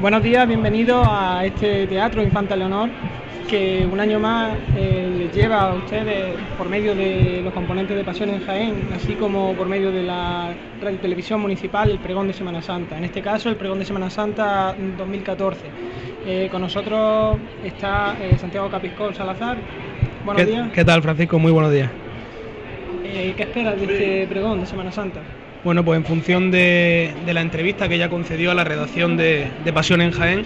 Buenos días, bienvenidos a este teatro Infanta Leonor que un año más eh, les lleva a ustedes por medio de los componentes de Pasión en Jaén, así como por medio de la radio televisión municipal, el pregón de Semana Santa. En este caso, el pregón de Semana Santa 2014. Eh, con nosotros está eh, Santiago Capiscol Salazar. Buenos días. ¿Qué tal, Francisco? Muy buenos días. ¿Qué esperas de este pregón de Semana Santa? Bueno, pues en función de, la entrevista que ella concedió a la redacción de, Pasión en Jaén,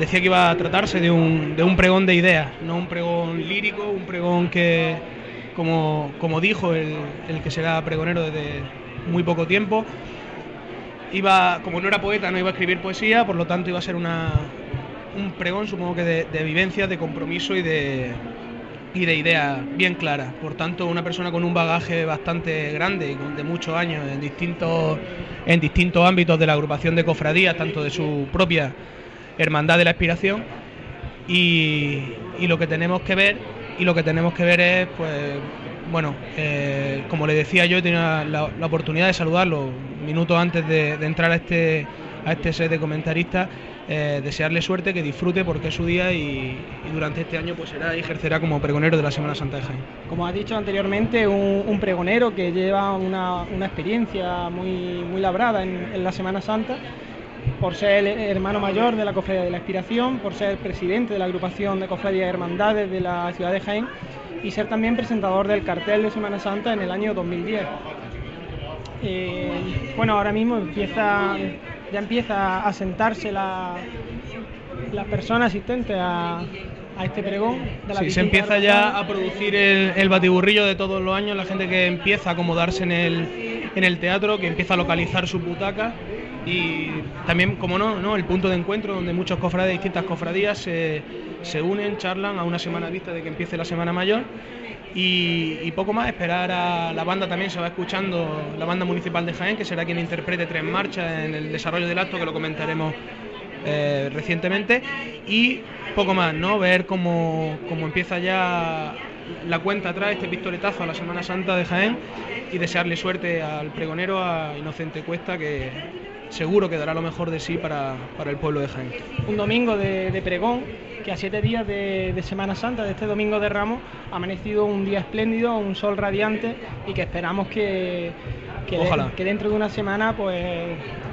decía que iba a tratarse de un, pregón de ideas, no un pregón lírico, un pregón que, como, dijo el, que será pregonero desde muy poco tiempo, iba, como no era poeta, no iba a escribir poesía, por lo tanto iba a ser un pregón, supongo que de, de vivencias, de compromiso y de, y de ideas bien claras. Por tanto, una persona con un bagaje bastante grande y de muchos años en distintos, en distintos ámbitos de la agrupación de cofradías, tanto de su propia hermandad de la expiración. Y, lo que tenemos que ver, y lo que tenemos que ver es, pues, bueno, eh, como le decía yo, he tenido la, oportunidad de saludarlo minutos antes de, de entrar a este, a este set de comentaristas eh, desearle suerte, que disfrute porque es su día y, durante este año pues será y ejercerá como pregonero de la Semana Santa de Jaén. Como ha dicho anteriormente, un, pregonero que lleva una, experiencia muy, muy labrada en, la Semana Santa por ser el hermano mayor de la Cofradía de la Inspiración, por ser presidente de la agrupación de cofradías hermandades de la ciudad de Jaén y ser también presentador del cartel de Semana Santa en el año 2010. Eh, bueno, ahora mismo empieza ya empieza a sentarse la, la persona asistente a, este pregón. De la sí, se empieza ya a producir el, batiburrillo de todos los años, la gente que empieza a acomodarse en el, en el teatro, que empieza a localizar su butaca y también, como no, no, el punto de encuentro donde muchos cofrades de distintas cofradías se, se unen, charlan a una semana vista de que empiece la Semana Mayor y, poco más, esperar a la banda también, se va escuchando la banda municipal de Jaén, que será quien interprete Tres Marchas en el desarrollo del acto, que lo comentaremos eh, recientemente, y poco más, ¿no? Ver cómo, cómo empieza ya la cuenta atrás, este pistoletazo a la Semana Santa de Jaén, y desearle suerte al pregonero, a Inocente Cuesta, que seguro que dará lo mejor de sí para, el pueblo de Jaén. Un domingo de pregón que a siete días de, Semana Santa, de este domingo de Ramos, ha amanecido un día espléndido, un sol radiante y que esperamos que, que, dentro de una semana pues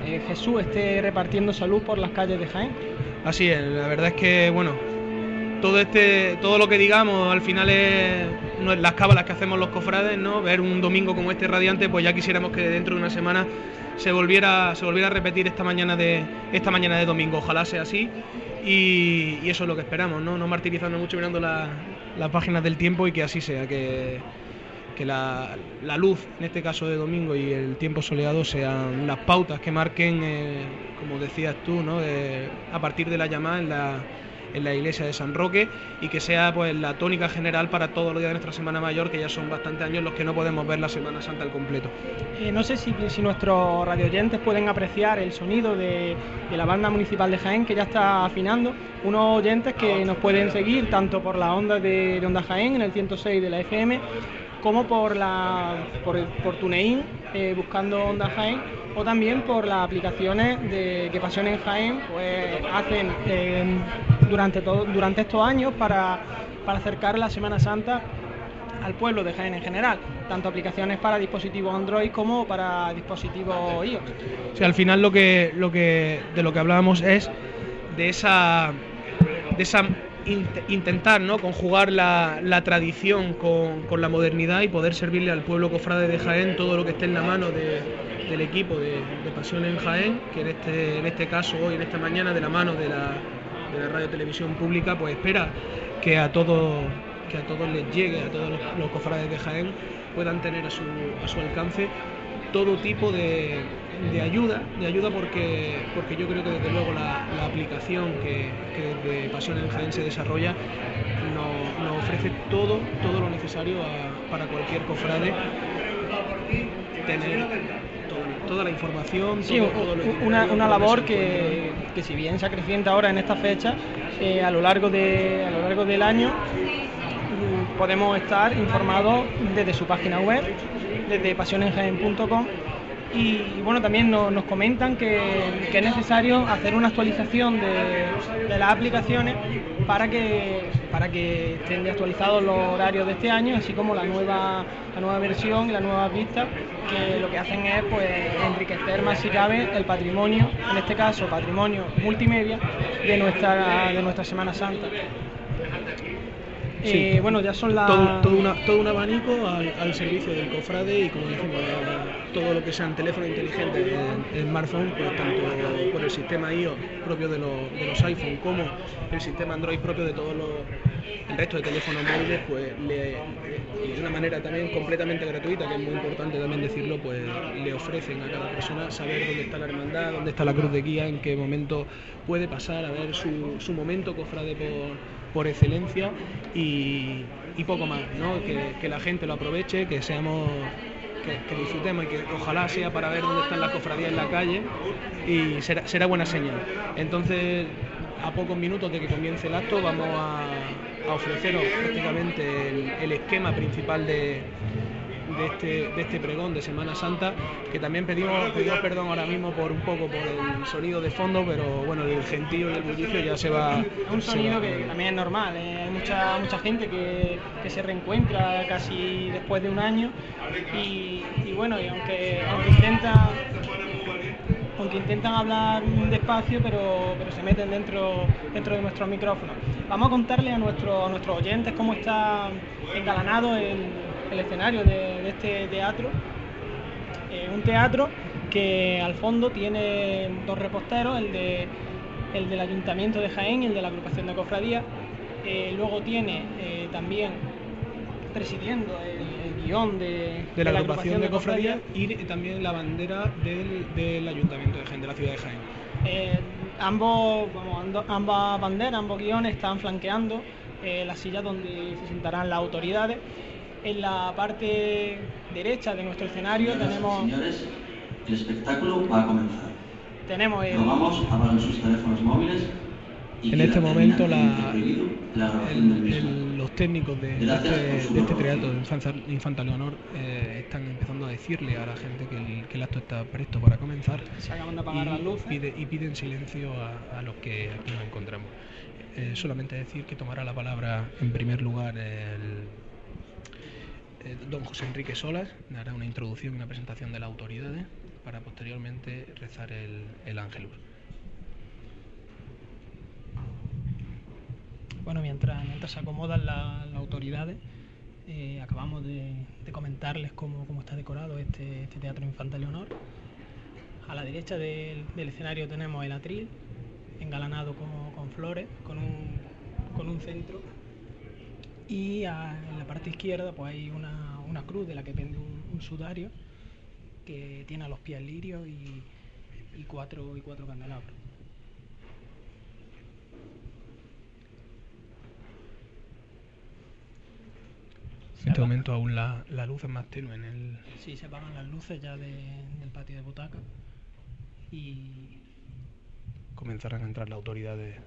eh, Jesús esté repartiendo salud por las calles de Jaén. Así es, la verdad es que bueno, todo este, todo lo que digamos al final es, las cábalas que hacemos los cofrades, ¿no? Ver un domingo como este radiante, pues ya quisiéramos que dentro de una semana se volviera, se volviera a repetir esta mañana de, esta mañana de domingo. Ojalá sea así y, eso es lo que esperamos, no, no martirizando mucho mirando las páginas del tiempo y que así sea, que, la, luz, en este caso de domingo, y el tiempo soleado sean las pautas que marquen, eh, como decías tú, ¿no? a partir de la llamada en la en la iglesia de San Roque y que sea pues la tónica general para todos los días de nuestra Semana Mayor, que ya son bastantes años los que no podemos ver la Semana Santa al completo. Eh, no sé si, si nuestros radioyentes pueden apreciar el sonido de, la banda municipal de Jaén, que ya está afinando, unos oyentes que nos pueden seguir tanto por la onda de, Onda Jaén, en el 106 de la FM, como por, la, por, por TuneIn, eh, buscando Onda Jaén, o también por las aplicaciones de que Pasión en Jaén pues, hacen eh, durante, todo, durante estos años para, acercar la Semana Santa al pueblo de Jaén en general, tanto aplicaciones para dispositivos Android como para dispositivos iOS. Sí, al final lo que, lo que de lo que hablábamos es de esa de esa intentar ¿no? conjugar la, tradición con, la modernidad y poder servirle al pueblo cofrade de Jaén todo lo que esté en la mano del equipo de, Pasión en Jaén, que en este, en este caso hoy, en esta mañana, de la mano de la, de la radio televisión pública, pues espera que a todos que a todos les llegue, a todos los, cofrades de Jaén puedan tener a su, a su alcance todo tipo de, de, ayuda, de ayuda porque, porque yo creo que desde luego la, aplicación que, que, desde Pasión en Jaén se desarrolla nos, ofrece todo, todo lo necesario para cualquier cofrade tener toda la información. una, una, labor que, que, si bien se acrecienta ahora en esta fecha, eh, a, lo largo de, a lo largo del año mm, podemos estar informados desde su página web, desde pasionenjaen.com Y, bueno, también nos, comentan que, es necesario hacer una actualización de, las aplicaciones para que, para que estén actualizados los horarios de este año, así como la nueva, la nueva versión y las nuevas vistas, que lo que hacen es pues, enriquecer más si cabe el patrimonio, en este caso patrimonio multimedia, de nuestra, de nuestra Semana Santa. Eh, bueno, ya son las... Todo, todo, un abanico al, servicio del cofrade y como decimos, todo lo que sean teléfonos inteligentes, en smartphone, pues tanto por el sistema iOS propio de, los iPhone como el sistema Android propio de todos los el resto de teléfonos móviles, pues de una manera también completamente gratuita, que es muy importante también decirlo, pues le ofrecen a cada persona saber dónde está la hermandad, dónde está la cruz de guía, en qué momento puede pasar a ver su, su momento cofrade por por excelencia y, poco más, ¿no? que, la gente lo aproveche, que seamos que, disfrutemos y que ojalá sea para ver dónde están las cofradías en la calle y será, buena señal. Entonces, a pocos minutos de que comience el acto, vamos a, ofreceros prácticamente el esquema principal de, de este, de este pregón de Semana Santa, que también pedimos, pedimos perdón ahora mismo por un poco por el sonido de fondo, pero bueno, el gentío y el bullicio ya se va. Es un sonido que también es normal, ¿eh? hay mucha, mucha gente que, que, se reencuentra casi después de un año y, bueno, y aunque, aunque intenta aunque intentan hablar despacio, pero, pero se meten dentro, dentro de nuestros micrófonos. Vamos a contarle a, nuestro, a nuestros oyentes cómo está engalanado el, el escenario de, este teatro. Eh, un teatro que al fondo tiene dos reposteros, el, de, el del Ayuntamiento de Jaén y el de la agrupación de cofradía. Eh, luego tiene eh, también presidiendo el, guion de, la, agrupación, de, cofradía, y también la bandera del, Ayuntamiento de Jaén, de la ciudad de Jaén. ambos, ambas banderas, ambos guiones están flanqueando las sillas donde se sentarán las autoridades en la parte derecha de nuestro escenario tenemos... Señores, el espectáculo va a comenzar. Tenemos el... Vamos, apaguen sus teléfonos móviles. en este momento la, los técnicos de, este, de este teatro de Infanta Leonor eh, están empezando a decirle a la gente que el, acto está presto para comenzar. Se acaban de apagar y, las luces. y piden silencio a, los que aquí nos encontramos. Eh, solamente decir que tomará la palabra en primer lugar el eh, don José Enrique Solas dará una introducción y una presentación de la autoridad para posteriormente rezar el, el Ángelus. Bueno, mientras, mientras se acomodan las autoridades, eh, acabamos de, comentarles cómo, está decorado este, este, Teatro Infanta Leonor. A la derecha del, escenario tenemos el atril, engalanado con, flores, con un, con un centro y en la parte izquierda pues hay una, cruz de la que pende un, sudario que tiene a los pies lirios y, cuatro, y cuatro candelabros. En este momento aún la, luz es más tenue en el... Sí, se apagan las luces ya del patio de butaca y... Comenzarán a entrar las autoridades,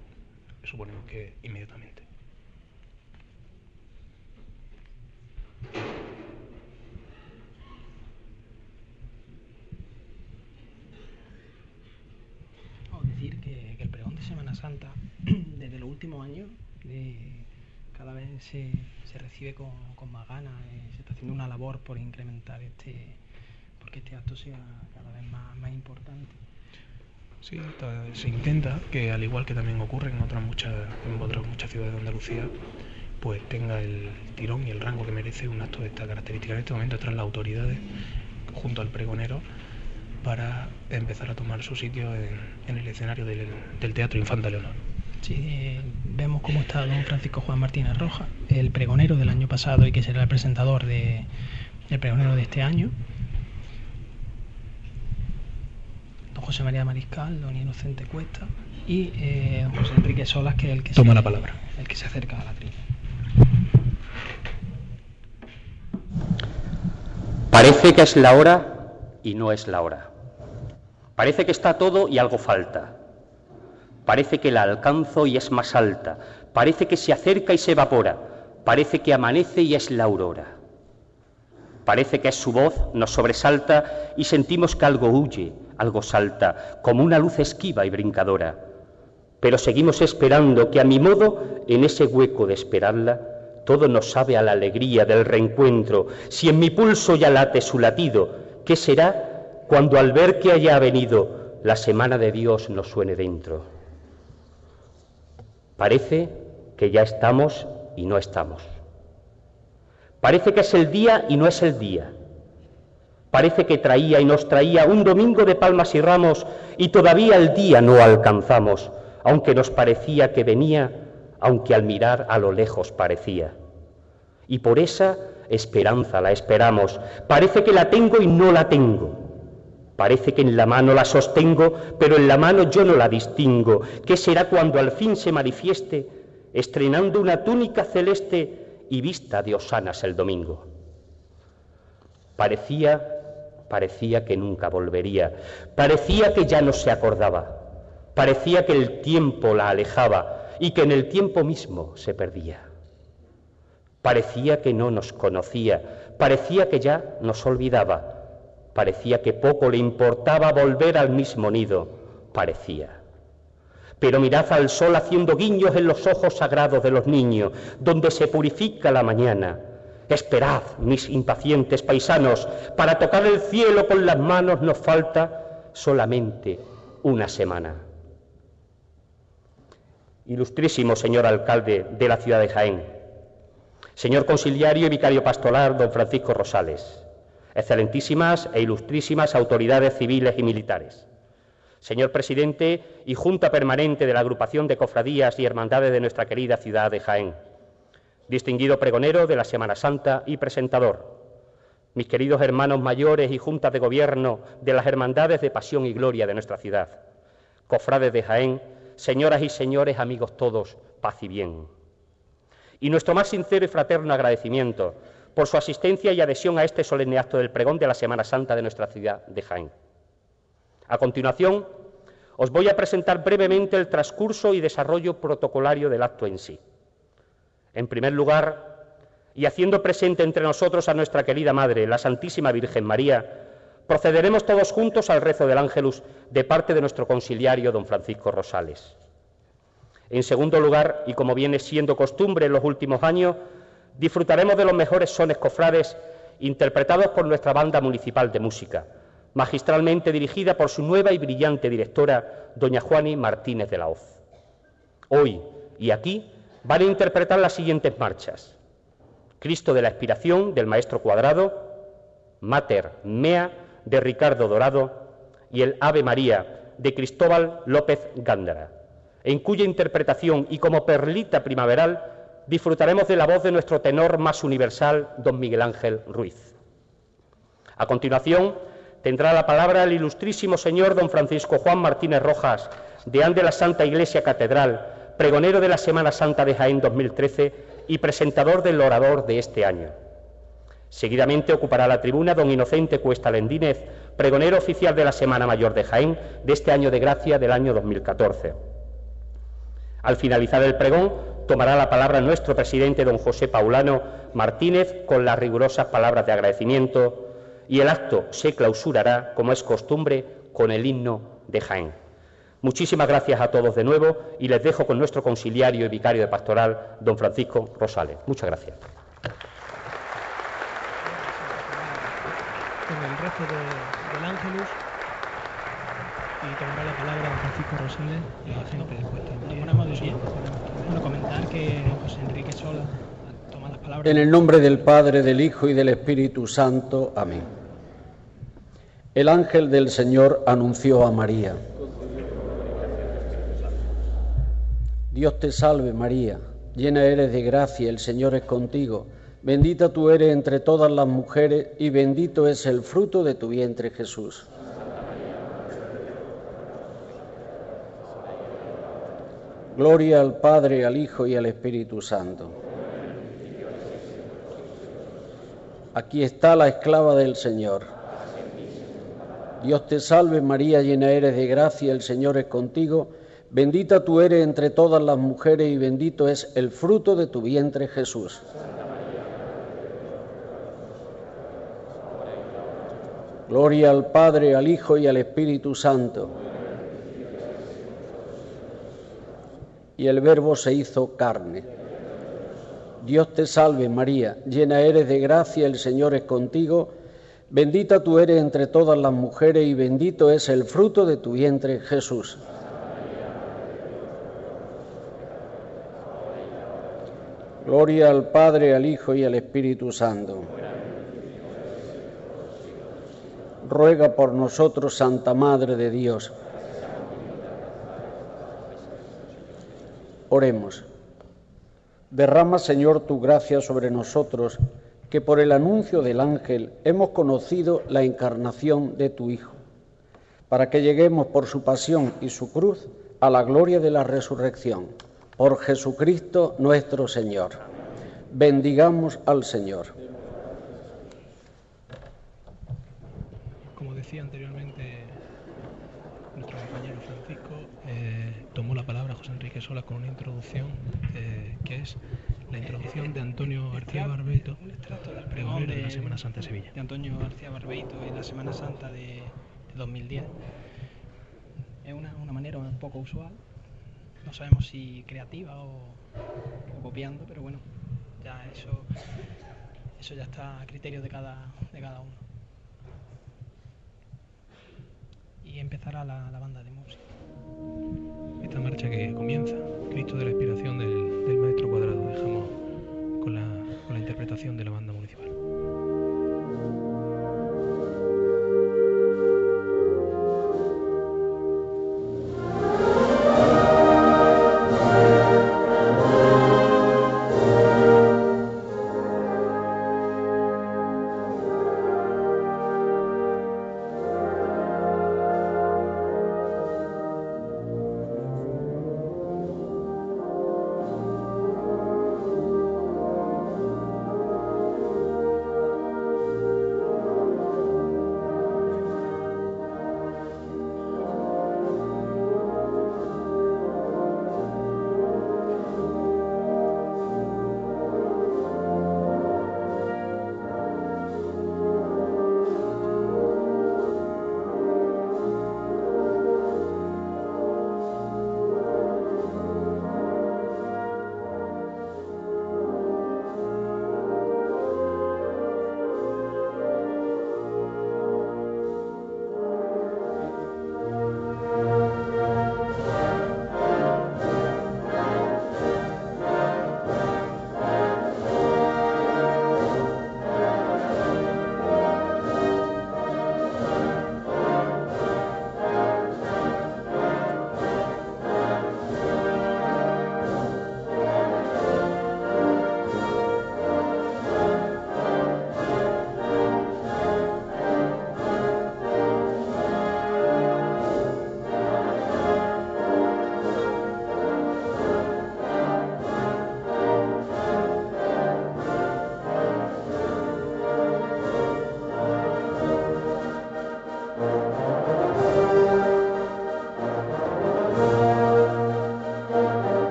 suponemos que inmediatamente. Decir que, el pregón de Semana Santa, desde los últimos años, cada vez se, recibe con, más ganas, eh, se está haciendo una labor por incrementar este, porque este acto sea cada vez más, importante. Sí, se intenta que al igual que también ocurre en otras muchas, en otras muchas ciudades de Andalucía, pues tenga el tirón y el rango que merece un acto de esta característica. En este momento están las autoridades junto al pregonero para empezar a tomar su sitio en, el escenario del, Teatro Infanta Leonor. Sí, vemos cómo está don Francisco Juan Martínez Roja, el pregonero del año pasado y que será el presentador de, el pregonero de este año. Don José María Mariscal, don Inocente Cuesta y eh, don José Enrique Solas, que es el que toma la palabra, el que se acerca a la tribuna. Parece que es la hora y no es la hora. Parece que está todo y algo falta. Parece que la alcanzo y es más alta. Parece que se acerca y se evapora. Parece que amanece y es la aurora. Parece que es su voz, nos sobresalta y sentimos que algo huye, algo salta, como una luz esquiva y brincadora. Pero seguimos esperando que a mi modo, en ese hueco de esperarla, todo nos sabe a la alegría del reencuentro. Si en mi pulso ya late su latido, ¿qué será cuando al ver que haya venido la semana de Dios nos suene dentro? Parece que ya estamos y no estamos. Parece que es el día y no es el día. Parece que traía y nos traía un domingo de palmas y ramos y todavía el día no alcanzamos, aunque nos parecía que venía, aunque al mirar a lo lejos parecía. Y por esa esperanza la esperamos. Parece que la tengo y no la tengo. Parece que en la mano la sostengo, pero en la mano yo no la distingo. ¿Qué será cuando al fin se manifieste, estrenando una túnica celeste y vista de Osanas el domingo. Parecía, parecía que nunca volvería, parecía que ya no se acordaba, parecía que el tiempo la alejaba y que en el tiempo mismo se perdía. Parecía que no nos conocía, parecía que ya nos olvidaba, parecía que poco le importaba volver al mismo nido, parecía. Pero mirad al sol haciendo guiños en los ojos sagrados de los niños, donde se purifica la mañana. Esperad, mis impacientes paisanos, para tocar el cielo con las manos nos falta solamente una semana. Ilustrísimo señor alcalde de la ciudad de Jaén, señor conciliario y vicario pastoral don Francisco Rosales, excelentísimas e ilustrísimas autoridades civiles y militares señor presidente y Junta Permanente de la Agrupación de Cofradías y Hermandades de nuestra querida ciudad de Jaén, distinguido pregonero de la Semana Santa y presentador, mis queridos hermanos mayores y juntas de gobierno de las Hermandades de Pasión y Gloria de nuestra ciudad, cofrades de Jaén, señoras y señores, amigos todos, paz y bien. Y nuestro más sincero y fraterno agradecimiento por su asistencia y adhesión a este solemne acto del pregón de la Semana Santa de nuestra ciudad de Jaén. A continuación, os voy a presentar brevemente el transcurso y desarrollo protocolario del acto en sí. En primer lugar, y haciendo presente entre nosotros a nuestra querida Madre, la Santísima Virgen María, procederemos todos juntos al rezo del Ángelus de parte de nuestro conciliario, don Francisco Rosales. En segundo lugar, y como viene siendo costumbre en los últimos años, disfrutaremos de los mejores sones cofrades interpretados por nuestra banda municipal de música, magistralmente dirigida por su nueva y brillante directora, doña Juani Martínez de la Hoz. Hoy y aquí van a interpretar las siguientes marchas. Cristo de la Expiración del Maestro Cuadrado, Mater Mea de Ricardo Dorado y el Ave María de Cristóbal López Gándara, en cuya interpretación y como perlita primaveral disfrutaremos de la voz de nuestro tenor más universal, don Miguel Ángel Ruiz. A continuación, tendrá la palabra el ilustrísimo señor don Francisco Juan Martínez Rojas, deán de la Santa Iglesia Catedral, pregonero de la Semana Santa de Jaén 2013 y presentador del orador de este año. Seguidamente ocupará la tribuna don Inocente Cuesta Lendínez, pregonero oficial de la Semana Mayor de Jaén de este año de gracia del año 2014. Al finalizar el pregón, tomará la palabra nuestro presidente don José Paulano Martínez con las rigurosas palabras de agradecimiento y el acto se clausurará, como es costumbre, con el himno de Jaén. Muchísimas gracias a todos de nuevo y les dejo con nuestro conciliario y vicario de pastoral, don Francisco Rosales. Muchas gracias. El rezo del Ángelus y tomará la palabra don Francisco Rosales y la gente después. Ponemos de pie. Bueno, comentar que José Enrique Sola toma las palabras. En el nombre del Padre, del Hijo y del Espíritu Santo. Amén. El ángel del Señor anunció a María. Dios te salve María, llena eres de gracia, el Señor es contigo, bendita tú eres entre todas las mujeres y bendito es el fruto de tu vientre Jesús. Gloria al Padre, al Hijo y al Espíritu Santo. Aquí está la esclava del Señor Dios te salve María, llena eres de gracia, el Señor es contigo, bendita tú eres entre todas las mujeres y bendito es el fruto de tu vientre Jesús. Gloria al Padre, al Hijo y al Espíritu Santo. Y el Verbo se hizo carne. Dios te salve María, llena eres de gracia, el Señor es contigo, bendita tú eres entre todas las mujeres y bendito es el fruto de tu vientre Jesús. Gloria al Padre, al Hijo y al Espíritu Santo. Ruega por nosotros, Santa Madre de Dios. Oremos. Derrama, Señor, tu gracia sobre nosotros, que por el anuncio del ángel hemos conocido la encarnación de tu Hijo, para que lleguemos por su pasión y su cruz a la gloria de la resurrección. Por Jesucristo nuestro Señor. Bendigamos al Señor. Como decía anteriormente nuestro compañero Francisco, eh, tomó la palabra José Enrique Sola con una introducción eh, que es la introducción de Antonio García Barbeito, pregonero de la Semana Santa de Sevilla. De Antonio García Barbeito en la Semana Santa de, de 2010. Es una, una manera un poco usual, no sabemos si creativa o, o copiando, pero bueno, ya eso, eso ya está a criterio de cada, de cada uno. Y empezará la, banda de música. Esta marcha que comienza, Cristo de la inspiración del, maestro cuadrado, dejamos con la interpretación de la banda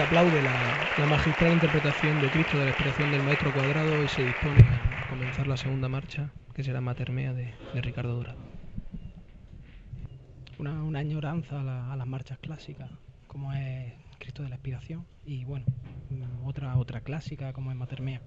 Aplaude la, magistral interpretación de Cristo de la inspiración del maestro cuadrado y se dispone a comenzar la segunda marcha, que será Matermea de, Ricardo Dorado. Una, una añoranza a, las marchas clásicas, como es Cristo de la inspiración, y bueno, otra, otra clásica como es Matermea.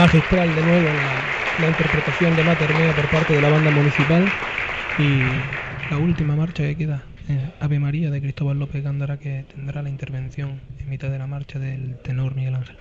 Magistral de nuevo la, interpretación de Maternea por parte de la banda municipal y la última marcha que queda, eh, Ave María de Cristóbal López Gándara, que tendrá la intervención en mitad de la marcha del tenor Miguel Ángel.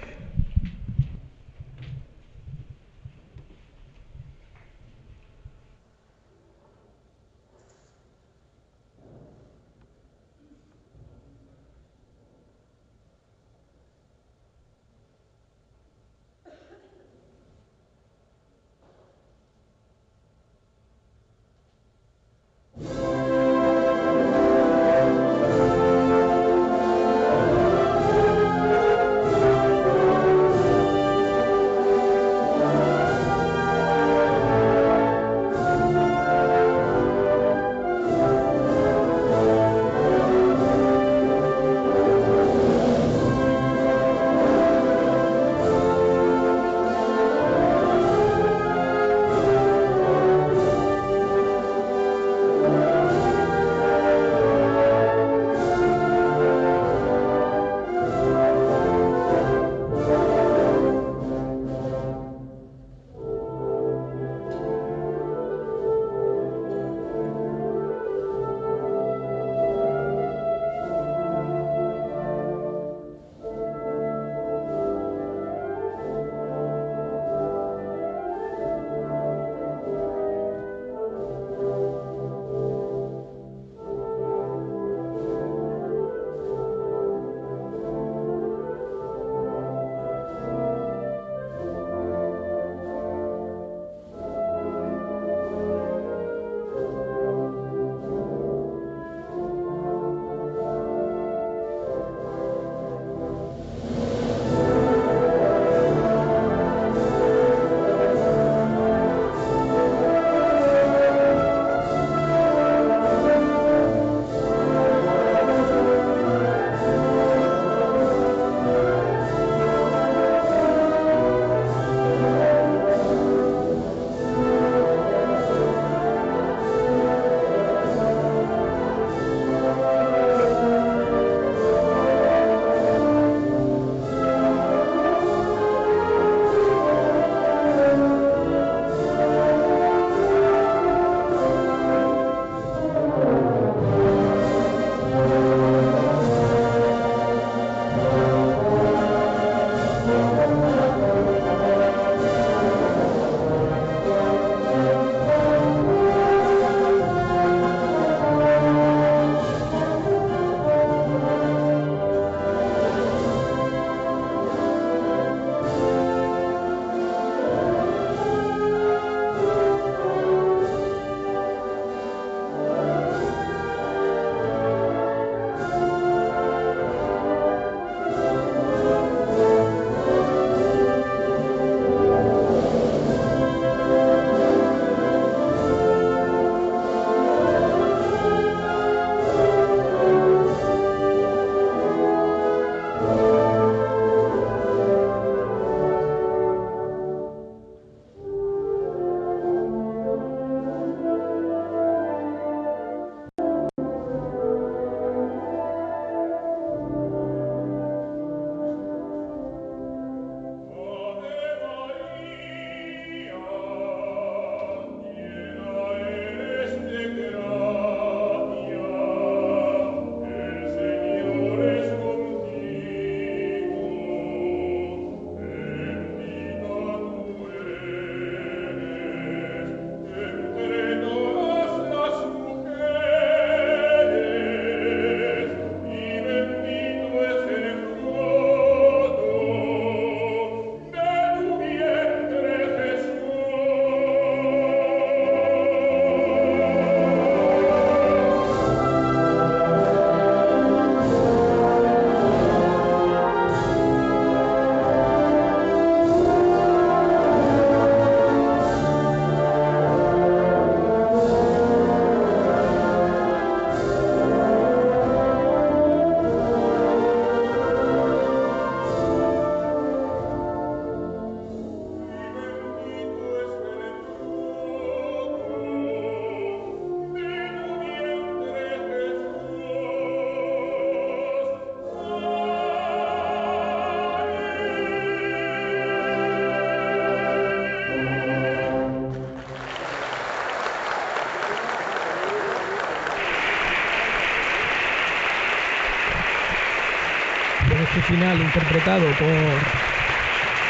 Final interpretado por,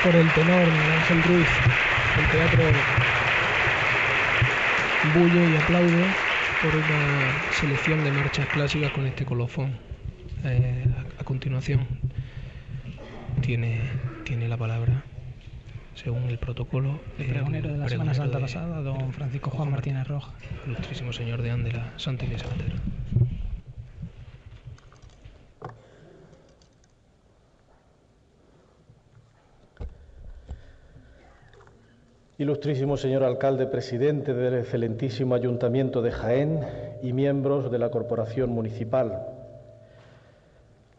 por el tenor Ángel Ruiz, el teatro bulle y aplaude por una selección de marchas clásicas con este colofón. Eh, a, continuación tiene, tiene la palabra, según el protocolo, el pregonero de la Semana Santa pasada, don Francisco Juan Martínez Roja. Ilustrísimo Señor de Ándela, Santa Iglesia. Ilustrísimo señor alcalde presidente del excelentísimo Ayuntamiento de Jaén y miembros de la Corporación Municipal,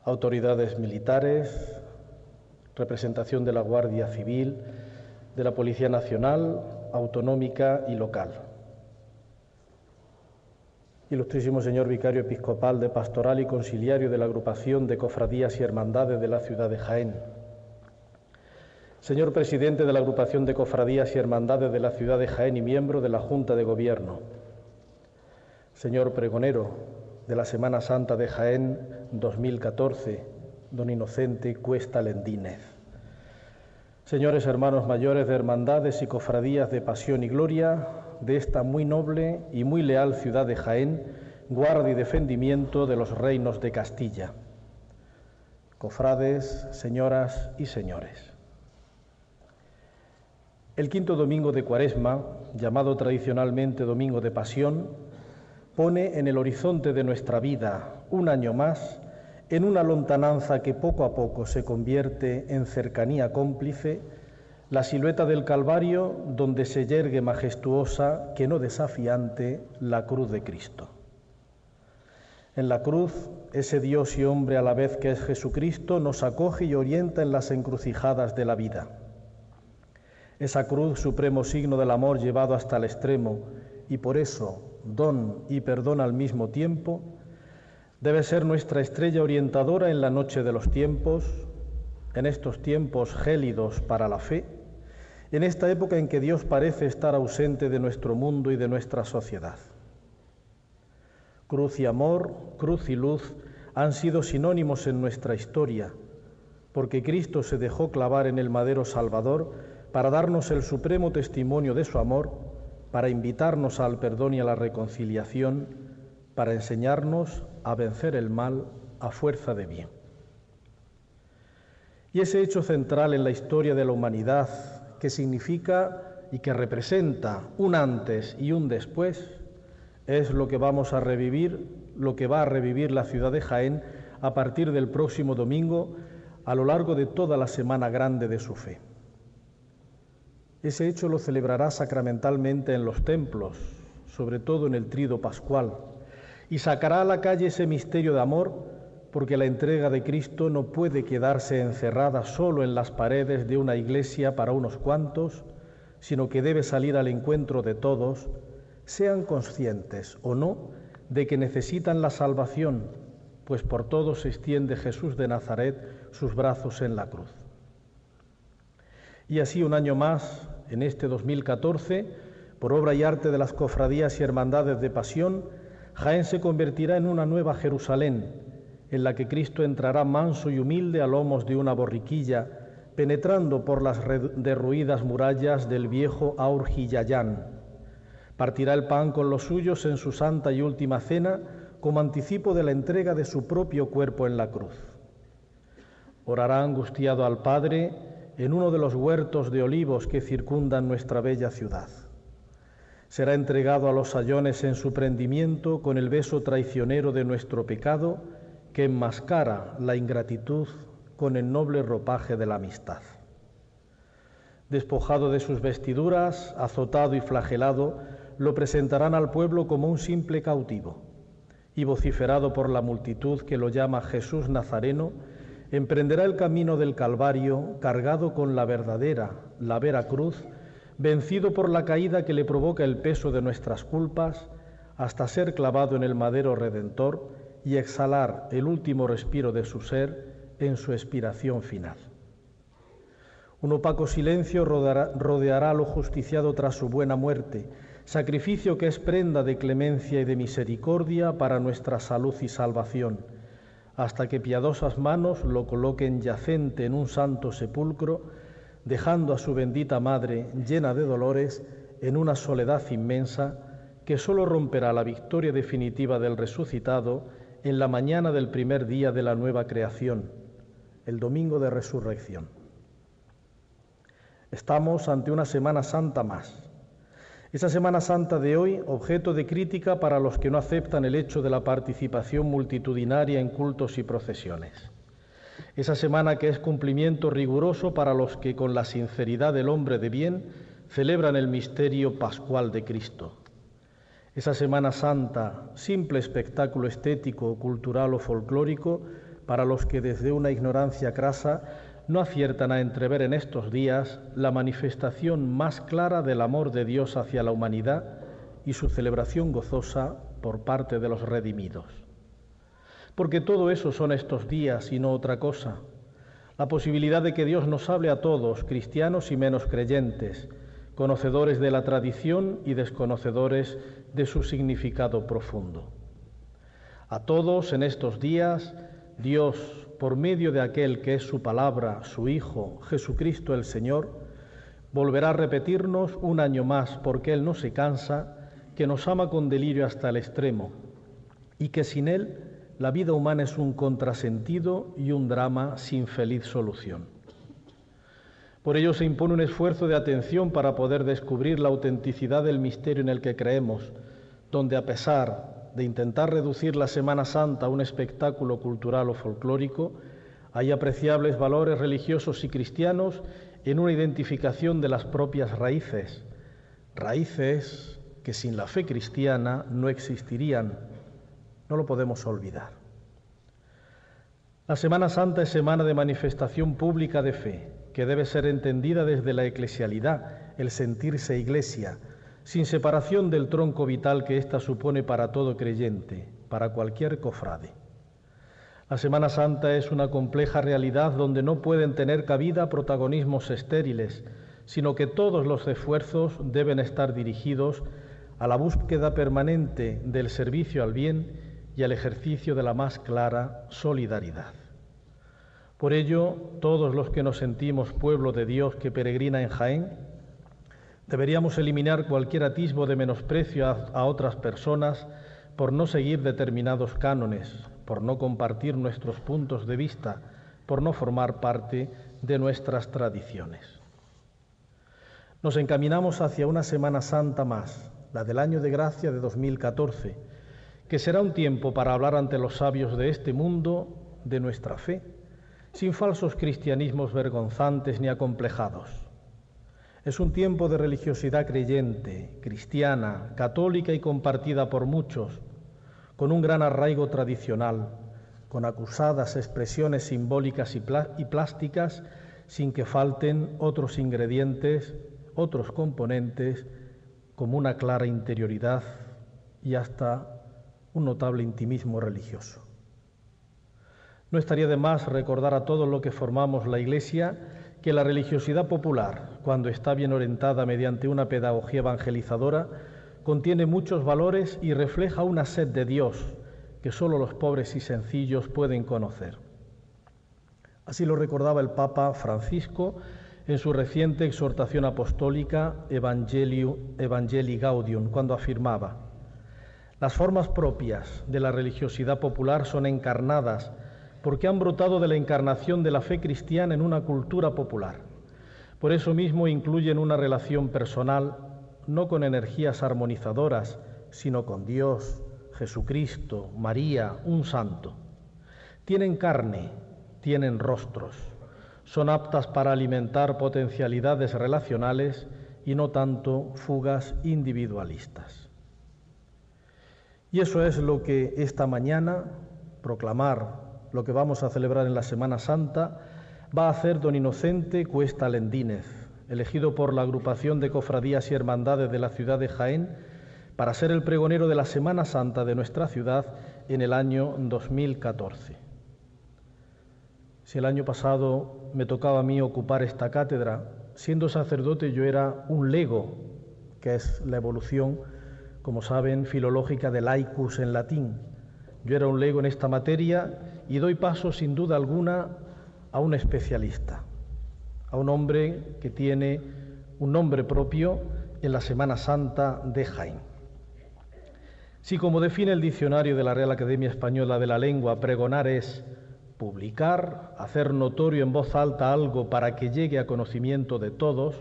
autoridades militares, representación de la Guardia Civil, de la Policía Nacional, Autonómica y Local. Ilustrísimo señor vicario episcopal de Pastoral y Conciliario de la Agrupación de Cofradías y Hermandades de la ciudad de Jaén Señor presidente de la Agrupación de Cofradías y Hermandades de la ciudad de Jaén y miembro de la Junta de Gobierno. Señor pregonero de la Semana Santa de Jaén 2014, don Inocente Cuesta Lendínez. Señores hermanos mayores de hermandades y cofradías de pasión y gloria de esta muy noble y muy leal ciudad de Jaén, guarda y defendimiento de los reinos de Castilla. Cofrades, señoras y señores. El quinto domingo de Cuaresma, llamado tradicionalmente Domingo de Pasión, pone en el horizonte de nuestra vida un año más en una lontananza que poco a poco se convierte en cercanía cómplice, la silueta del Calvario donde se yergue majestuosa, que no desafiante, la cruz de Cristo. En la cruz, ese Dios y hombre a la vez que es Jesucristo nos acoge y orienta en las encrucijadas de la vida esa cruz, supremo signo del amor llevado hasta el extremo, y por eso don y perdón al mismo tiempo, debe ser nuestra estrella orientadora en la noche de los tiempos, en estos tiempos gélidos para la fe, en esta época en que Dios parece estar ausente de nuestro mundo y de nuestra sociedad. Cruz y amor, cruz y luz han sido sinónimos en nuestra historia, porque Cristo se dejó clavar en el madero Salvador para darnos el supremo testimonio de su amor, para invitarnos al perdón y a la reconciliación, para enseñarnos a vencer el mal a fuerza de bien. Y ese hecho central en la historia de la humanidad, que significa y que representa un antes y un después, es lo que vamos a revivir, lo que va a revivir la ciudad de Jaén a partir del próximo domingo a lo largo de toda la semana grande de su fe. Ese hecho lo celebrará sacramentalmente en los templos, sobre todo en el trido pascual, y sacará a la calle ese misterio de amor, porque la entrega de Cristo no puede quedarse encerrada solo en las paredes de una iglesia para unos cuantos, sino que debe salir al encuentro de todos, sean conscientes o no de que necesitan la salvación, pues por todos se extiende Jesús de Nazaret sus brazos en la cruz. Y así un año más, en este 2014, por obra y arte de las cofradías y hermandades de pasión, Jaén se convertirá en una nueva Jerusalén, en la que Cristo entrará manso y humilde a lomos de una borriquilla, penetrando por las derruidas murallas del viejo Aurgiyayán. Partirá el pan con los suyos en su santa y última cena como anticipo de la entrega de su propio cuerpo en la cruz. Orará angustiado al Padre, en uno de los huertos de olivos que circundan nuestra bella ciudad. Será entregado a los sayones en su prendimiento con el beso traicionero de nuestro pecado que enmascara la ingratitud con el noble ropaje de la amistad. Despojado de sus vestiduras, azotado y flagelado, lo presentarán al pueblo como un simple cautivo, y vociferado por la multitud que lo llama Jesús Nazareno, emprenderá el camino del Calvario cargado con la verdadera, la vera cruz, vencido por la caída que le provoca el peso de nuestras culpas, hasta ser clavado en el madero redentor y exhalar el último respiro de su ser en su expiración final. Un opaco silencio rodeará, rodeará lo justiciado tras su buena muerte, sacrificio que es prenda de clemencia y de misericordia para nuestra salud y salvación hasta que piadosas manos lo coloquen yacente en un santo sepulcro, dejando a su bendita madre llena de dolores en una soledad inmensa que sólo romperá la victoria definitiva del resucitado en la mañana del primer día de la nueva creación, el domingo de resurrección. Estamos ante una Semana Santa más. Esa Semana Santa de hoy, objeto de crítica para los que no aceptan el hecho de la participación multitudinaria en cultos y procesiones. Esa semana que es cumplimiento riguroso para los que con la sinceridad del hombre de bien celebran el misterio pascual de Cristo. Esa Semana Santa, simple espectáculo estético, cultural o folclórico, para los que desde una ignorancia crasa no aciertan a entrever en estos días la manifestación más clara del amor de Dios hacia la humanidad y su celebración gozosa por parte de los redimidos. Porque todo eso son estos días y no otra cosa. La posibilidad de que Dios nos hable a todos, cristianos y menos creyentes, conocedores de la tradición y desconocedores de su significado profundo. A todos en estos días, Dios, por medio de aquel que es su palabra, su Hijo, Jesucristo el Señor, volverá a repetirnos un año más, porque Él no se cansa, que nos ama con delirio hasta el extremo, y que sin Él la vida humana es un contrasentido y un drama sin feliz solución. Por ello se impone un esfuerzo de atención para poder descubrir la autenticidad del misterio en el que creemos, donde a pesar de intentar reducir la Semana Santa a un espectáculo cultural o folclórico, hay apreciables valores religiosos y cristianos en una identificación de las propias raíces, raíces que sin la fe cristiana no existirían, no lo podemos olvidar. La Semana Santa es semana de manifestación pública de fe, que debe ser entendida desde la eclesialidad, el sentirse iglesia, sin separación del tronco vital que ésta supone para todo creyente, para cualquier cofrade. La Semana Santa es una compleja realidad donde no pueden tener cabida protagonismos estériles, sino que todos los esfuerzos deben estar dirigidos a la búsqueda permanente del servicio al bien y al ejercicio de la más clara solidaridad. Por ello, todos los que nos sentimos pueblo de Dios que peregrina en Jaén, deberíamos eliminar cualquier atisbo de menosprecio a, otras personas por no seguir determinados cánones, por no compartir nuestros puntos de vista, por no formar parte de nuestras tradiciones. Nos encaminamos hacia una Semana Santa más, la del año de gracia de 2014, que será un tiempo para hablar ante los sabios de este mundo de nuestra fe sin falsos cristianismos vergonzantes ni acomplejados. Es un tiempo de religiosidad creyente, cristiana, católica y compartida por muchos, con un gran arraigo tradicional, con acusadas expresiones simbólicas y, plásticas, sin que falten otros ingredientes, otros componentes, como una clara interioridad y hasta un notable intimismo religioso. No estaría de más recordar a todos los que formamos la Iglesia que la religiosidad popular, cuando está bien orientada mediante una pedagogía evangelizadora, contiene muchos valores y refleja una sed de Dios que solo los pobres y sencillos pueden conocer. Así lo recordaba el Papa Francisco en su reciente exhortación apostólica Evangelii Gaudium, cuando afirmaba, las formas propias de la religiosidad popular son encarnadas porque han brotado de la encarnación de la fe cristiana en una cultura popular. Por eso mismo incluyen una relación personal, no con energías armonizadoras, sino con Dios, Jesucristo, María, un santo. Tienen carne, tienen rostros, son aptas para alimentar potencialidades relacionales y no tanto fugas individualistas. Y eso es lo que esta mañana proclamar lo que vamos a celebrar en la Semana Santa, va a hacer don Inocente Cuesta Lendínez, elegido por la agrupación de cofradías y hermandades de la ciudad de Jaén para ser el pregonero de la Semana Santa de nuestra ciudad en el año 2014. Si el año pasado me tocaba a mí ocupar esta cátedra, siendo sacerdote yo era un lego, que es la evolución, como saben, filológica de laicus en latín. Yo era un lego en esta materia y doy paso sin duda alguna a un especialista, a un hombre que tiene un nombre propio en la Semana Santa de Jaén. Si como define el diccionario de la Real Academia Española de la Lengua, pregonar es publicar, hacer notorio en voz alta algo para que llegue a conocimiento de todos,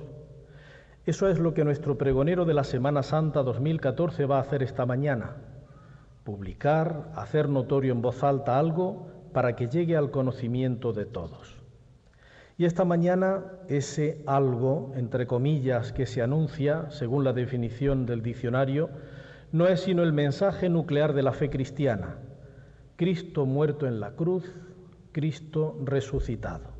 eso es lo que nuestro pregonero de la Semana Santa 2014 va a hacer esta mañana. Publicar, hacer notorio en voz alta algo para que llegue al conocimiento de todos. Y esta mañana ese algo, entre comillas, que se anuncia, según la definición del diccionario, no es sino el mensaje nuclear de la fe cristiana. Cristo muerto en la cruz, Cristo resucitado.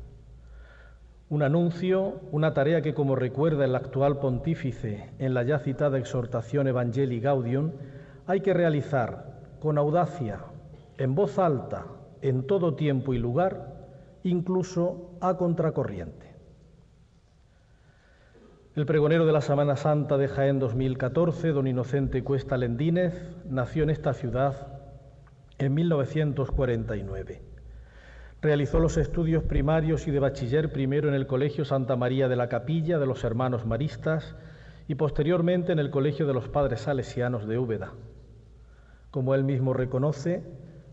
Un anuncio, una tarea que, como recuerda el actual pontífice en la ya citada exhortación Evangelii Gaudium, hay que realizar con audacia, en voz alta, en todo tiempo y lugar, incluso a contracorriente. El pregonero de la Semana Santa de Jaén 2014, don Inocente Cuesta Lendínez, nació en esta ciudad en 1949. Realizó los estudios primarios y de bachiller primero en el Colegio Santa María de la Capilla de los Hermanos Maristas y posteriormente en el Colegio de los Padres Salesianos de Úbeda. Como él mismo reconoce,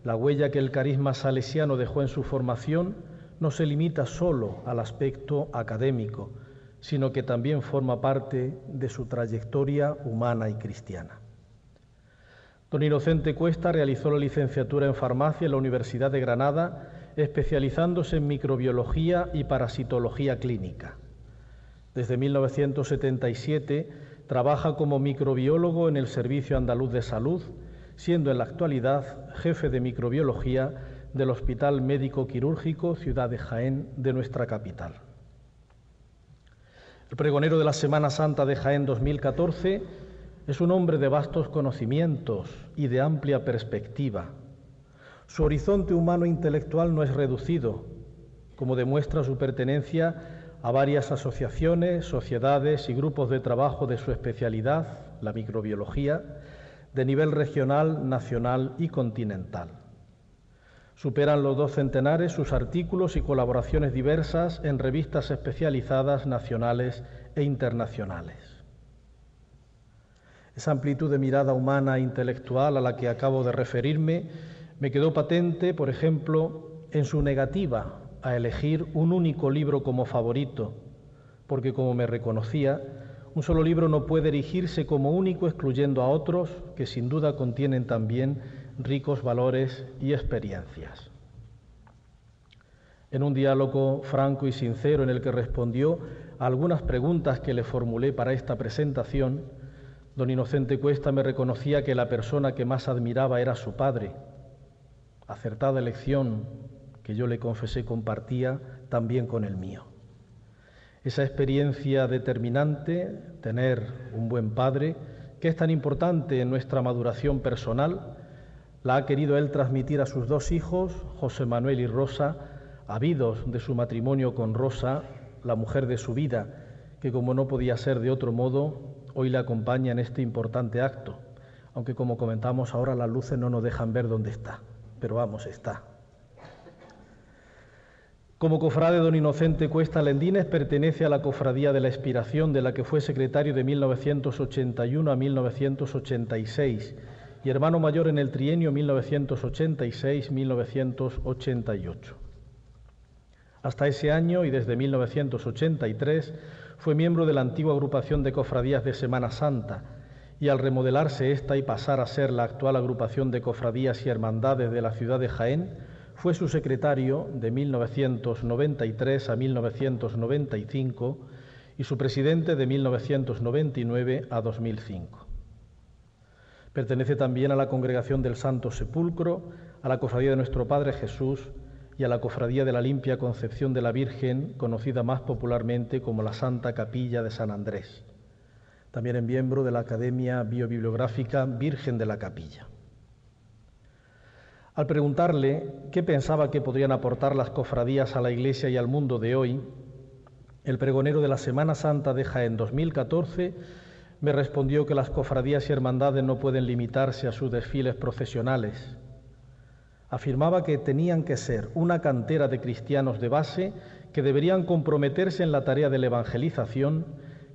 la huella que el carisma salesiano dejó en su formación no se limita solo al aspecto académico, sino que también forma parte de su trayectoria humana y cristiana. Don Inocente Cuesta realizó la licenciatura en farmacia en la Universidad de Granada especializándose en microbiología y parasitología clínica. Desde 1977 trabaja como microbiólogo en el Servicio Andaluz de Salud, siendo en la actualidad jefe de microbiología del Hospital Médico Quirúrgico Ciudad de Jaén de nuestra capital. El pregonero de la Semana Santa de Jaén 2014 es un hombre de vastos conocimientos y de amplia perspectiva su horizonte humano intelectual no es reducido, como demuestra su pertenencia a varias asociaciones, sociedades y grupos de trabajo de su especialidad, la microbiología, de nivel regional, nacional y continental. Superan los dos centenares sus artículos y colaboraciones diversas en revistas especializadas nacionales e internacionales. Esa amplitud de mirada humana e intelectual a la que acabo de referirme me quedó patente, por ejemplo, en su negativa a elegir un único libro como favorito, porque como me reconocía, un solo libro no puede erigirse como único excluyendo a otros que sin duda contienen también ricos valores y experiencias. En un diálogo franco y sincero en el que respondió a algunas preguntas que le formulé para esta presentación, don Inocente Cuesta me reconocía que la persona que más admiraba era su padre, acertada elección que yo le confesé compartía también con el mío. Esa experiencia determinante, tener un buen padre, que es tan importante en nuestra maduración personal, la ha querido él transmitir a sus dos hijos, José Manuel y Rosa, habidos de su matrimonio con Rosa, la mujer de su vida, que como no podía ser de otro modo, hoy le acompaña en este importante acto, aunque como comentamos ahora las luces no nos dejan ver dónde está pero vamos, está. Como cofrade don Inocente Cuesta Lendines pertenece a la Cofradía de la Expiración, de la que fue secretario de 1981 a 1986 y hermano mayor en el trienio 1986-1988. Hasta ese año y desde 1983 fue miembro de la antigua agrupación de cofradías de Semana Santa, y al remodelarse esta y pasar a ser la actual agrupación de cofradías y hermandades de la ciudad de Jaén, fue su secretario de 1993 a 1995 y su presidente de 1999 a 2005. Pertenece también a la Congregación del Santo Sepulcro, a la Cofradía de Nuestro Padre Jesús y a la Cofradía de la Limpia Concepción de la Virgen, conocida más popularmente como la Santa Capilla de San Andrés. También es miembro de la Academia Biobibliográfica Virgen de la Capilla. Al preguntarle qué pensaba que podrían aportar las cofradías a la Iglesia y al mundo de hoy, el pregonero de la Semana Santa de Jaén 2014 me respondió que las cofradías y hermandades no pueden limitarse a sus desfiles procesionales. Afirmaba que tenían que ser una cantera de cristianos de base que deberían comprometerse en la tarea de la evangelización,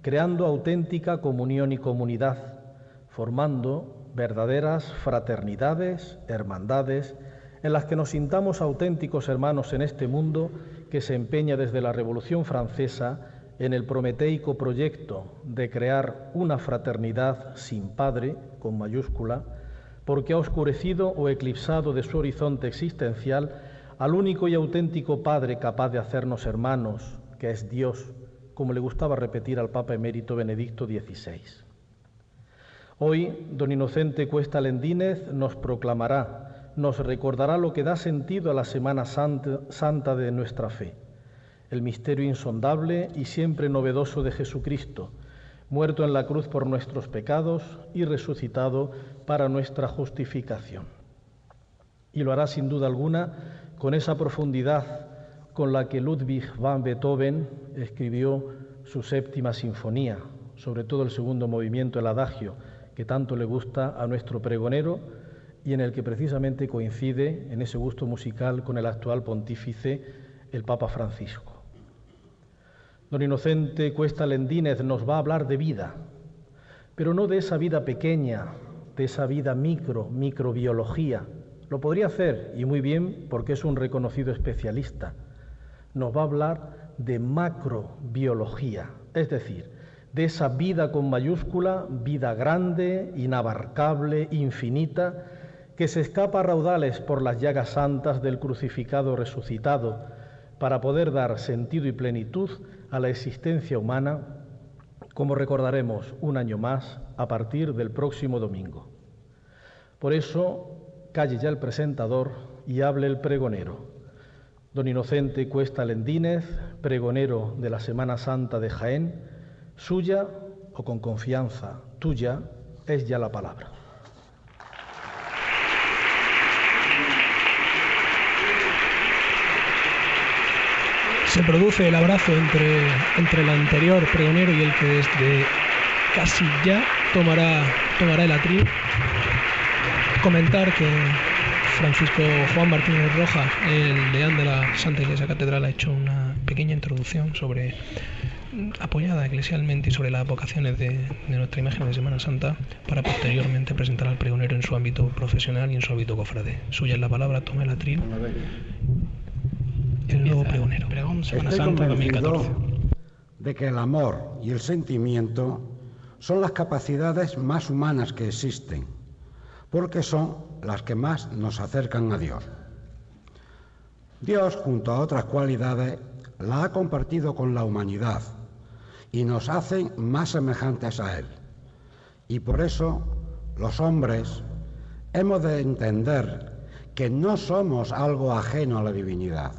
creando auténtica comunión y comunidad, formando verdaderas fraternidades, hermandades, en las que nos sintamos auténticos hermanos en este mundo que se empeña desde la Revolución Francesa en el prometeico proyecto de crear una fraternidad sin padre, con mayúscula, porque ha oscurecido o eclipsado de su horizonte existencial al único y auténtico Padre capaz de hacernos hermanos, que es Dios, como le gustaba repetir al Papa emérito Benedicto XVI. Hoy, don Inocente Cuesta Lendínez nos proclamará, nos recordará lo que da sentido a la Semana Santa de nuestra fe, el misterio insondable y siempre novedoso de Jesucristo, muerto en la cruz por nuestros pecados y resucitado para nuestra justificación. Y lo hará sin duda alguna con esa profundidad con la que Ludwig van Beethoven escribió su séptima sinfonía, sobre todo el segundo movimiento, el adagio, que tanto le gusta a nuestro pregonero y en el que precisamente coincide en ese gusto musical con el actual pontífice, el Papa Francisco. Don Inocente Cuesta Lendínez nos va a hablar de vida, pero no de esa vida pequeña, de esa vida micro, microbiología. Lo podría hacer, y muy bien, porque es un reconocido especialista. Nos va a hablar de macrobiología, es decir, de esa vida con mayúscula, vida grande, inabarcable, infinita, que se escapa a raudales por las llagas santas del crucificado resucitado, para poder dar sentido y plenitud a la existencia humana, como recordaremos un año más a partir del próximo domingo. Por eso, calle ya el presentador y hable el pregonero. Don Inocente Cuesta Lendínez, pregonero de la Semana Santa de Jaén, suya o con confianza tuya es ya la palabra. se produce el abrazo entre, entre el anterior pregonero y el que desde casi ya tomará, tomará el atril. Comentar que Francisco Juan Martínez Rojas, el de la Santa Iglesia Catedral, ha hecho una pequeña introducción sobre apoyada eclesialmente y sobre las vocaciones de, de, nuestra imagen de Semana Santa para posteriormente presentar al pregonero en su ámbito profesional y en su ámbito cofrade. Suya es la palabra, toma el atril el nuevo pregonero. Pregón Semana Santa 2014. De que el amor y el sentimiento son las capacidades más humanas que existen, porque son las que más nos acercan a Dios. Dios, junto a otras cualidades, la ha compartido con la humanidad y nos hacen más semejantes a Él. Y por eso los hombres hemos de entender que no somos algo ajeno a la divinidad.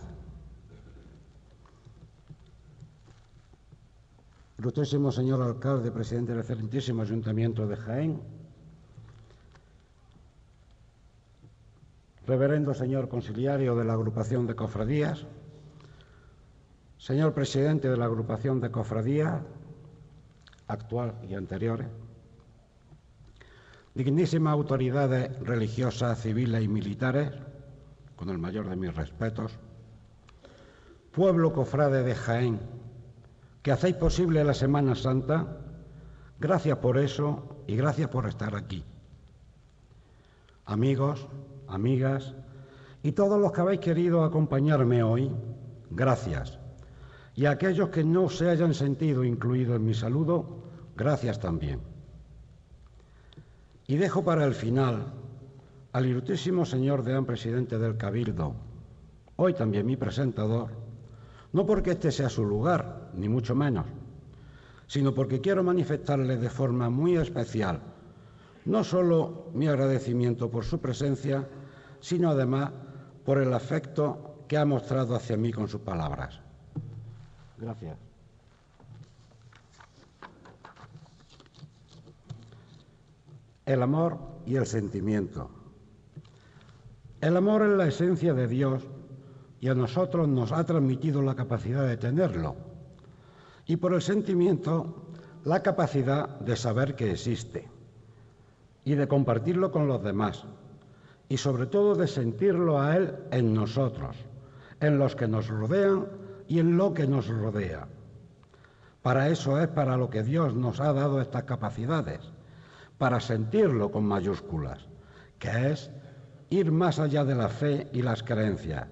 Ilustrísimo señor alcalde, presidente del excelentísimo Ayuntamiento de Jaén, reverendo señor conciliario de la agrupación de cofradías, señor presidente de la agrupación de cofradías, actual y anteriores, dignísimas autoridades religiosas, civiles y militares, con el mayor de mis respetos, pueblo cofrade de Jaén, que hacéis posible la Semana Santa. Gracias por eso y gracias por estar aquí. Amigos, amigas y todos los que habéis querido acompañarme hoy, gracias. Y a aquellos que no se hayan sentido incluidos en mi saludo, gracias también. Y dejo para el final al ilustrísimo señor deán presidente del Cabildo, hoy también mi presentador, no porque este sea su lugar, ni mucho menos, sino porque quiero manifestarle de forma muy especial no solo mi agradecimiento por su presencia, sino además por el afecto que ha mostrado hacia mí con sus palabras. Gracias. El amor y el sentimiento. El amor es la esencia de Dios y a nosotros nos ha transmitido la capacidad de tenerlo. Y por el sentimiento, la capacidad de saber que existe y de compartirlo con los demás. y sobre todo de sentirlo a Él en nosotros, en los que nos rodean y en lo que nos rodea. Para eso es para lo que Dios nos ha dado estas capacidades, para sentirlo con mayúsculas, que es ir más allá de la fe y las creencias.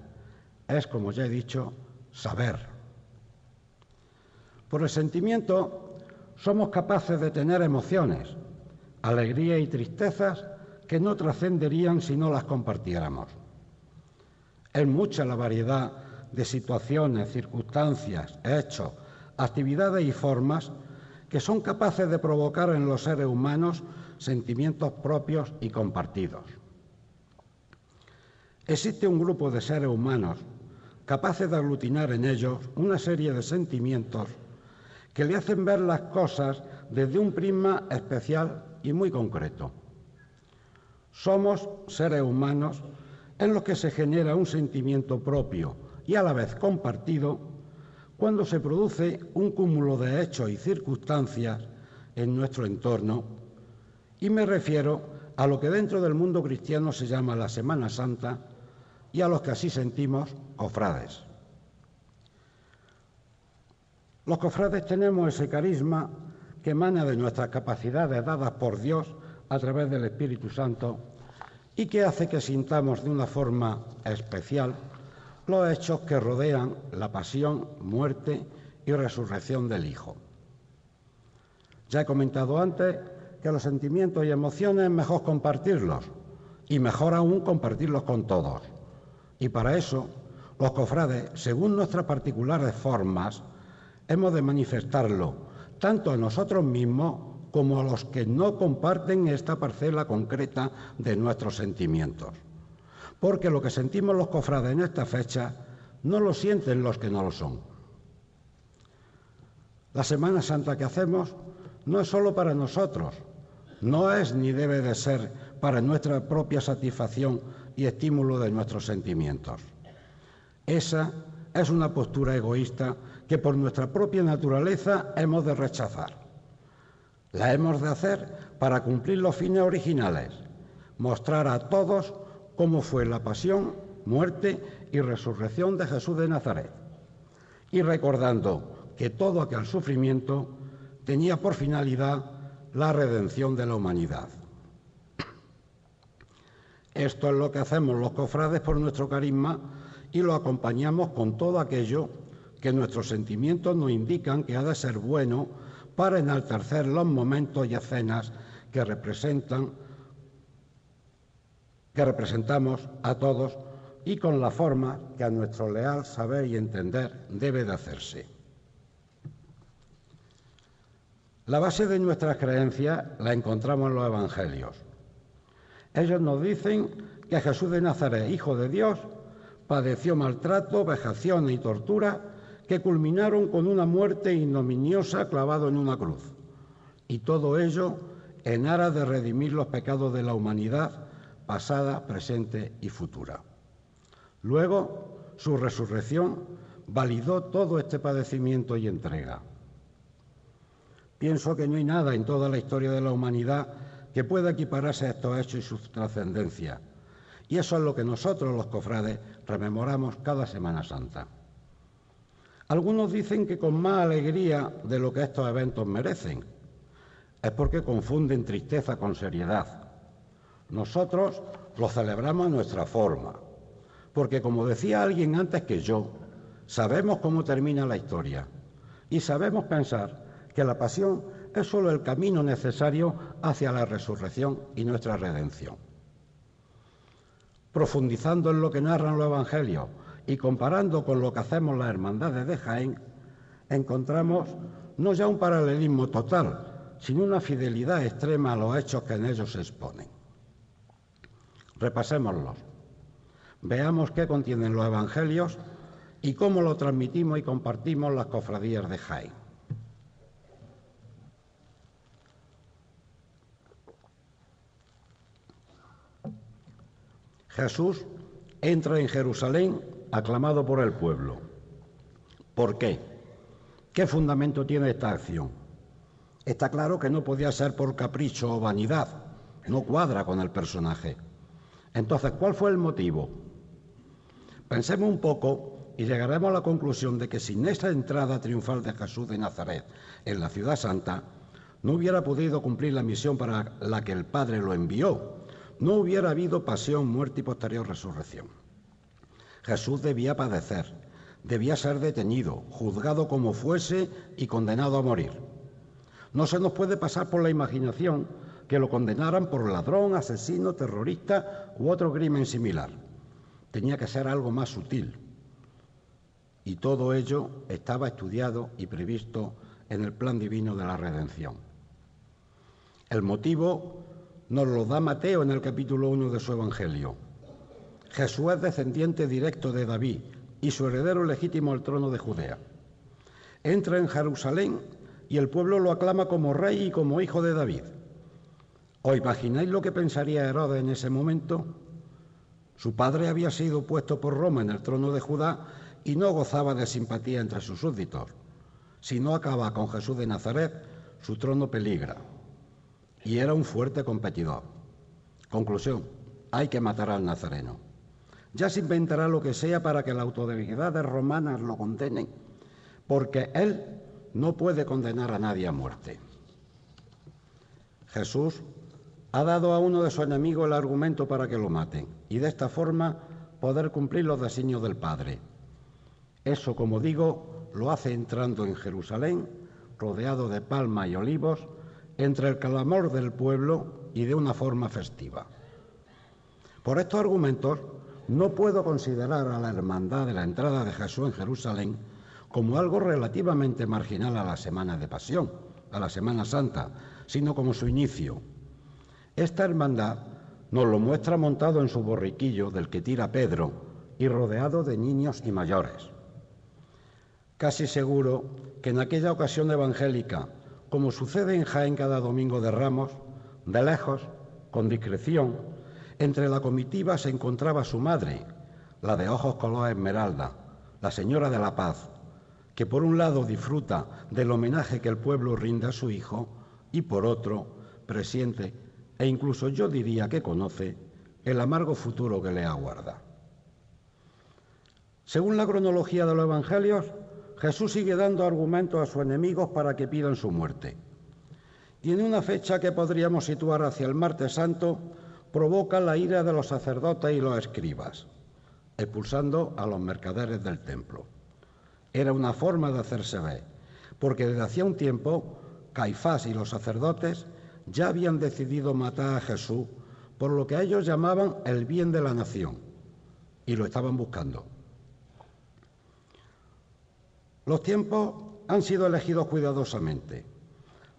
Es, como ya he dicho, saber. Por el sentimiento somos capaces de tener emociones, alegría y tristezas que no trascenderían si no las compartiéramos. Es mucha la variedad de situaciones, circunstancias, hechos, actividades y formas que son capaces de provocar en los seres humanos sentimientos propios y compartidos. Existe un grupo de seres humanos capaces de aglutinar en ellos una serie de sentimientos que le hacen ver las cosas desde un prisma especial y muy concreto. Somos seres humanos en los que se genera un sentimiento propio y a la vez compartido cuando se produce un cúmulo de hechos y circunstancias en nuestro entorno, y me refiero a lo que dentro del mundo cristiano se llama la Semana Santa y a los que así sentimos cofrades. Los cofrades tenemos ese carisma que emana de nuestras capacidades dadas por Dios a través del Espíritu Santo y que hace que sintamos de una forma especial los hechos que rodean la pasión, muerte y resurrección del Hijo. Ya he comentado antes que los sentimientos y emociones es mejor compartirlos y mejor aún compartirlos con todos. Y para eso, los cofrades, según nuestras particulares formas, hemos de manifestarlo tanto a nosotros mismos como a los que no comparten esta parcela concreta de nuestros sentimientos porque lo que sentimos los cofrades en esta fecha no lo sienten los que no lo son. La Semana Santa que hacemos no es solo para nosotros, no es ni debe de ser para nuestra propia satisfacción y estímulo de nuestros sentimientos. Esa es una postura egoísta que por nuestra propia naturaleza hemos de rechazar. La hemos de hacer para cumplir los fines originales, mostrar a todos cómo fue la pasión, muerte y resurrección de Jesús de Nazaret, y recordando que todo aquel sufrimiento tenía por finalidad la redención de la humanidad. Esto es lo que hacemos los cofrades por nuestro carisma y lo acompañamos con todo aquello que nuestros sentimientos nos indican que ha de ser bueno para enaltecer los momentos y escenas que representan que representamos a todos y con la forma que a nuestro leal saber y entender debe de hacerse. La base de nuestras creencias la encontramos en los Evangelios. Ellos nos dicen que Jesús de Nazaret, Hijo de Dios, padeció maltrato, vejación y tortura que culminaron con una muerte ignominiosa clavado en una cruz. Y todo ello en aras de redimir los pecados de la humanidad pasada, presente y futura. Luego, su resurrección validó todo este padecimiento y entrega. Pienso que no hay nada en toda la historia de la humanidad que pueda equipararse a estos hechos y su trascendencia. Y eso es lo que nosotros, los cofrades, rememoramos cada Semana Santa. Algunos dicen que con más alegría de lo que estos eventos merecen. Es porque confunden tristeza con seriedad. Nosotros lo celebramos a nuestra forma, porque como decía alguien antes que yo, sabemos cómo termina la historia y sabemos pensar que la pasión es solo el camino necesario hacia la resurrección y nuestra redención. Profundizando en lo que narran los evangelios y comparando con lo que hacemos las hermandades de Jaén, encontramos no ya un paralelismo total, sino una fidelidad extrema a los hechos que en ellos se exponen. Repasémoslos. Veamos qué contienen los evangelios y cómo lo transmitimos y compartimos las cofradías de Jaén. Jesús entra en Jerusalén aclamado por el pueblo. ¿Por qué? ¿Qué fundamento tiene esta acción? Está claro que no podía ser por capricho o vanidad, no cuadra con el personaje. Entonces, ¿cuál fue el motivo? Pensemos un poco y llegaremos a la conclusión de que sin esa entrada triunfal de Jesús de Nazaret en la ciudad santa, no hubiera podido cumplir la misión para la que el Padre lo envió, no hubiera habido pasión, muerte y posterior resurrección. Jesús debía padecer, debía ser detenido, juzgado como fuese y condenado a morir. No se nos puede pasar por la imaginación que lo condenaran por ladrón, asesino, terrorista u otro crimen similar. Tenía que ser algo más sutil. Y todo ello estaba estudiado y previsto en el plan divino de la redención. El motivo nos lo da Mateo en el capítulo 1 de su Evangelio. Jesús es descendiente directo de David y su heredero legítimo al trono de Judea. Entra en Jerusalén y el pueblo lo aclama como rey y como hijo de David. ¿Os imagináis lo que pensaría Herodes en ese momento? Su padre había sido puesto por Roma en el trono de Judá y no gozaba de simpatía entre sus súbditos. Si no acaba con Jesús de Nazaret, su trono peligra. Y era un fuerte competidor. Conclusión, hay que matar al nazareno. Ya se inventará lo que sea para que las autoridades romanas lo condenen, porque él no puede condenar a nadie a muerte. Jesús ha dado a uno de sus enemigos el argumento para que lo maten y de esta forma poder cumplir los designios del Padre. Eso, como digo, lo hace entrando en Jerusalén, rodeado de palmas y olivos, entre el clamor del pueblo y de una forma festiva. Por estos argumentos, no puedo considerar a la hermandad de la entrada de Jesús en Jerusalén como algo relativamente marginal a la Semana de Pasión, a la Semana Santa, sino como su inicio, esta hermandad nos lo muestra montado en su borriquillo del que tira Pedro y rodeado de niños y mayores. Casi seguro que en aquella ocasión evangélica, como sucede en Jaén cada domingo de Ramos, de lejos, con discreción, entre la comitiva se encontraba su madre, la de ojos color esmeralda, la señora de la paz, que por un lado disfruta del homenaje que el pueblo rinde a su hijo y por otro presiente e incluso yo diría que conoce el amargo futuro que le aguarda. Según la cronología de los Evangelios, Jesús sigue dando argumentos a sus enemigos para que pidan su muerte. Tiene una fecha que podríamos situar hacia el martes santo, provoca la ira de los sacerdotes y los escribas, expulsando a los mercaderes del templo. Era una forma de hacerse ver, porque desde hacía un tiempo Caifás y los sacerdotes ya habían decidido matar a Jesús por lo que ellos llamaban el bien de la nación y lo estaban buscando. Los tiempos han sido elegidos cuidadosamente.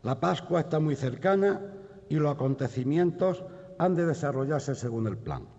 La Pascua está muy cercana y los acontecimientos han de desarrollarse según el plan.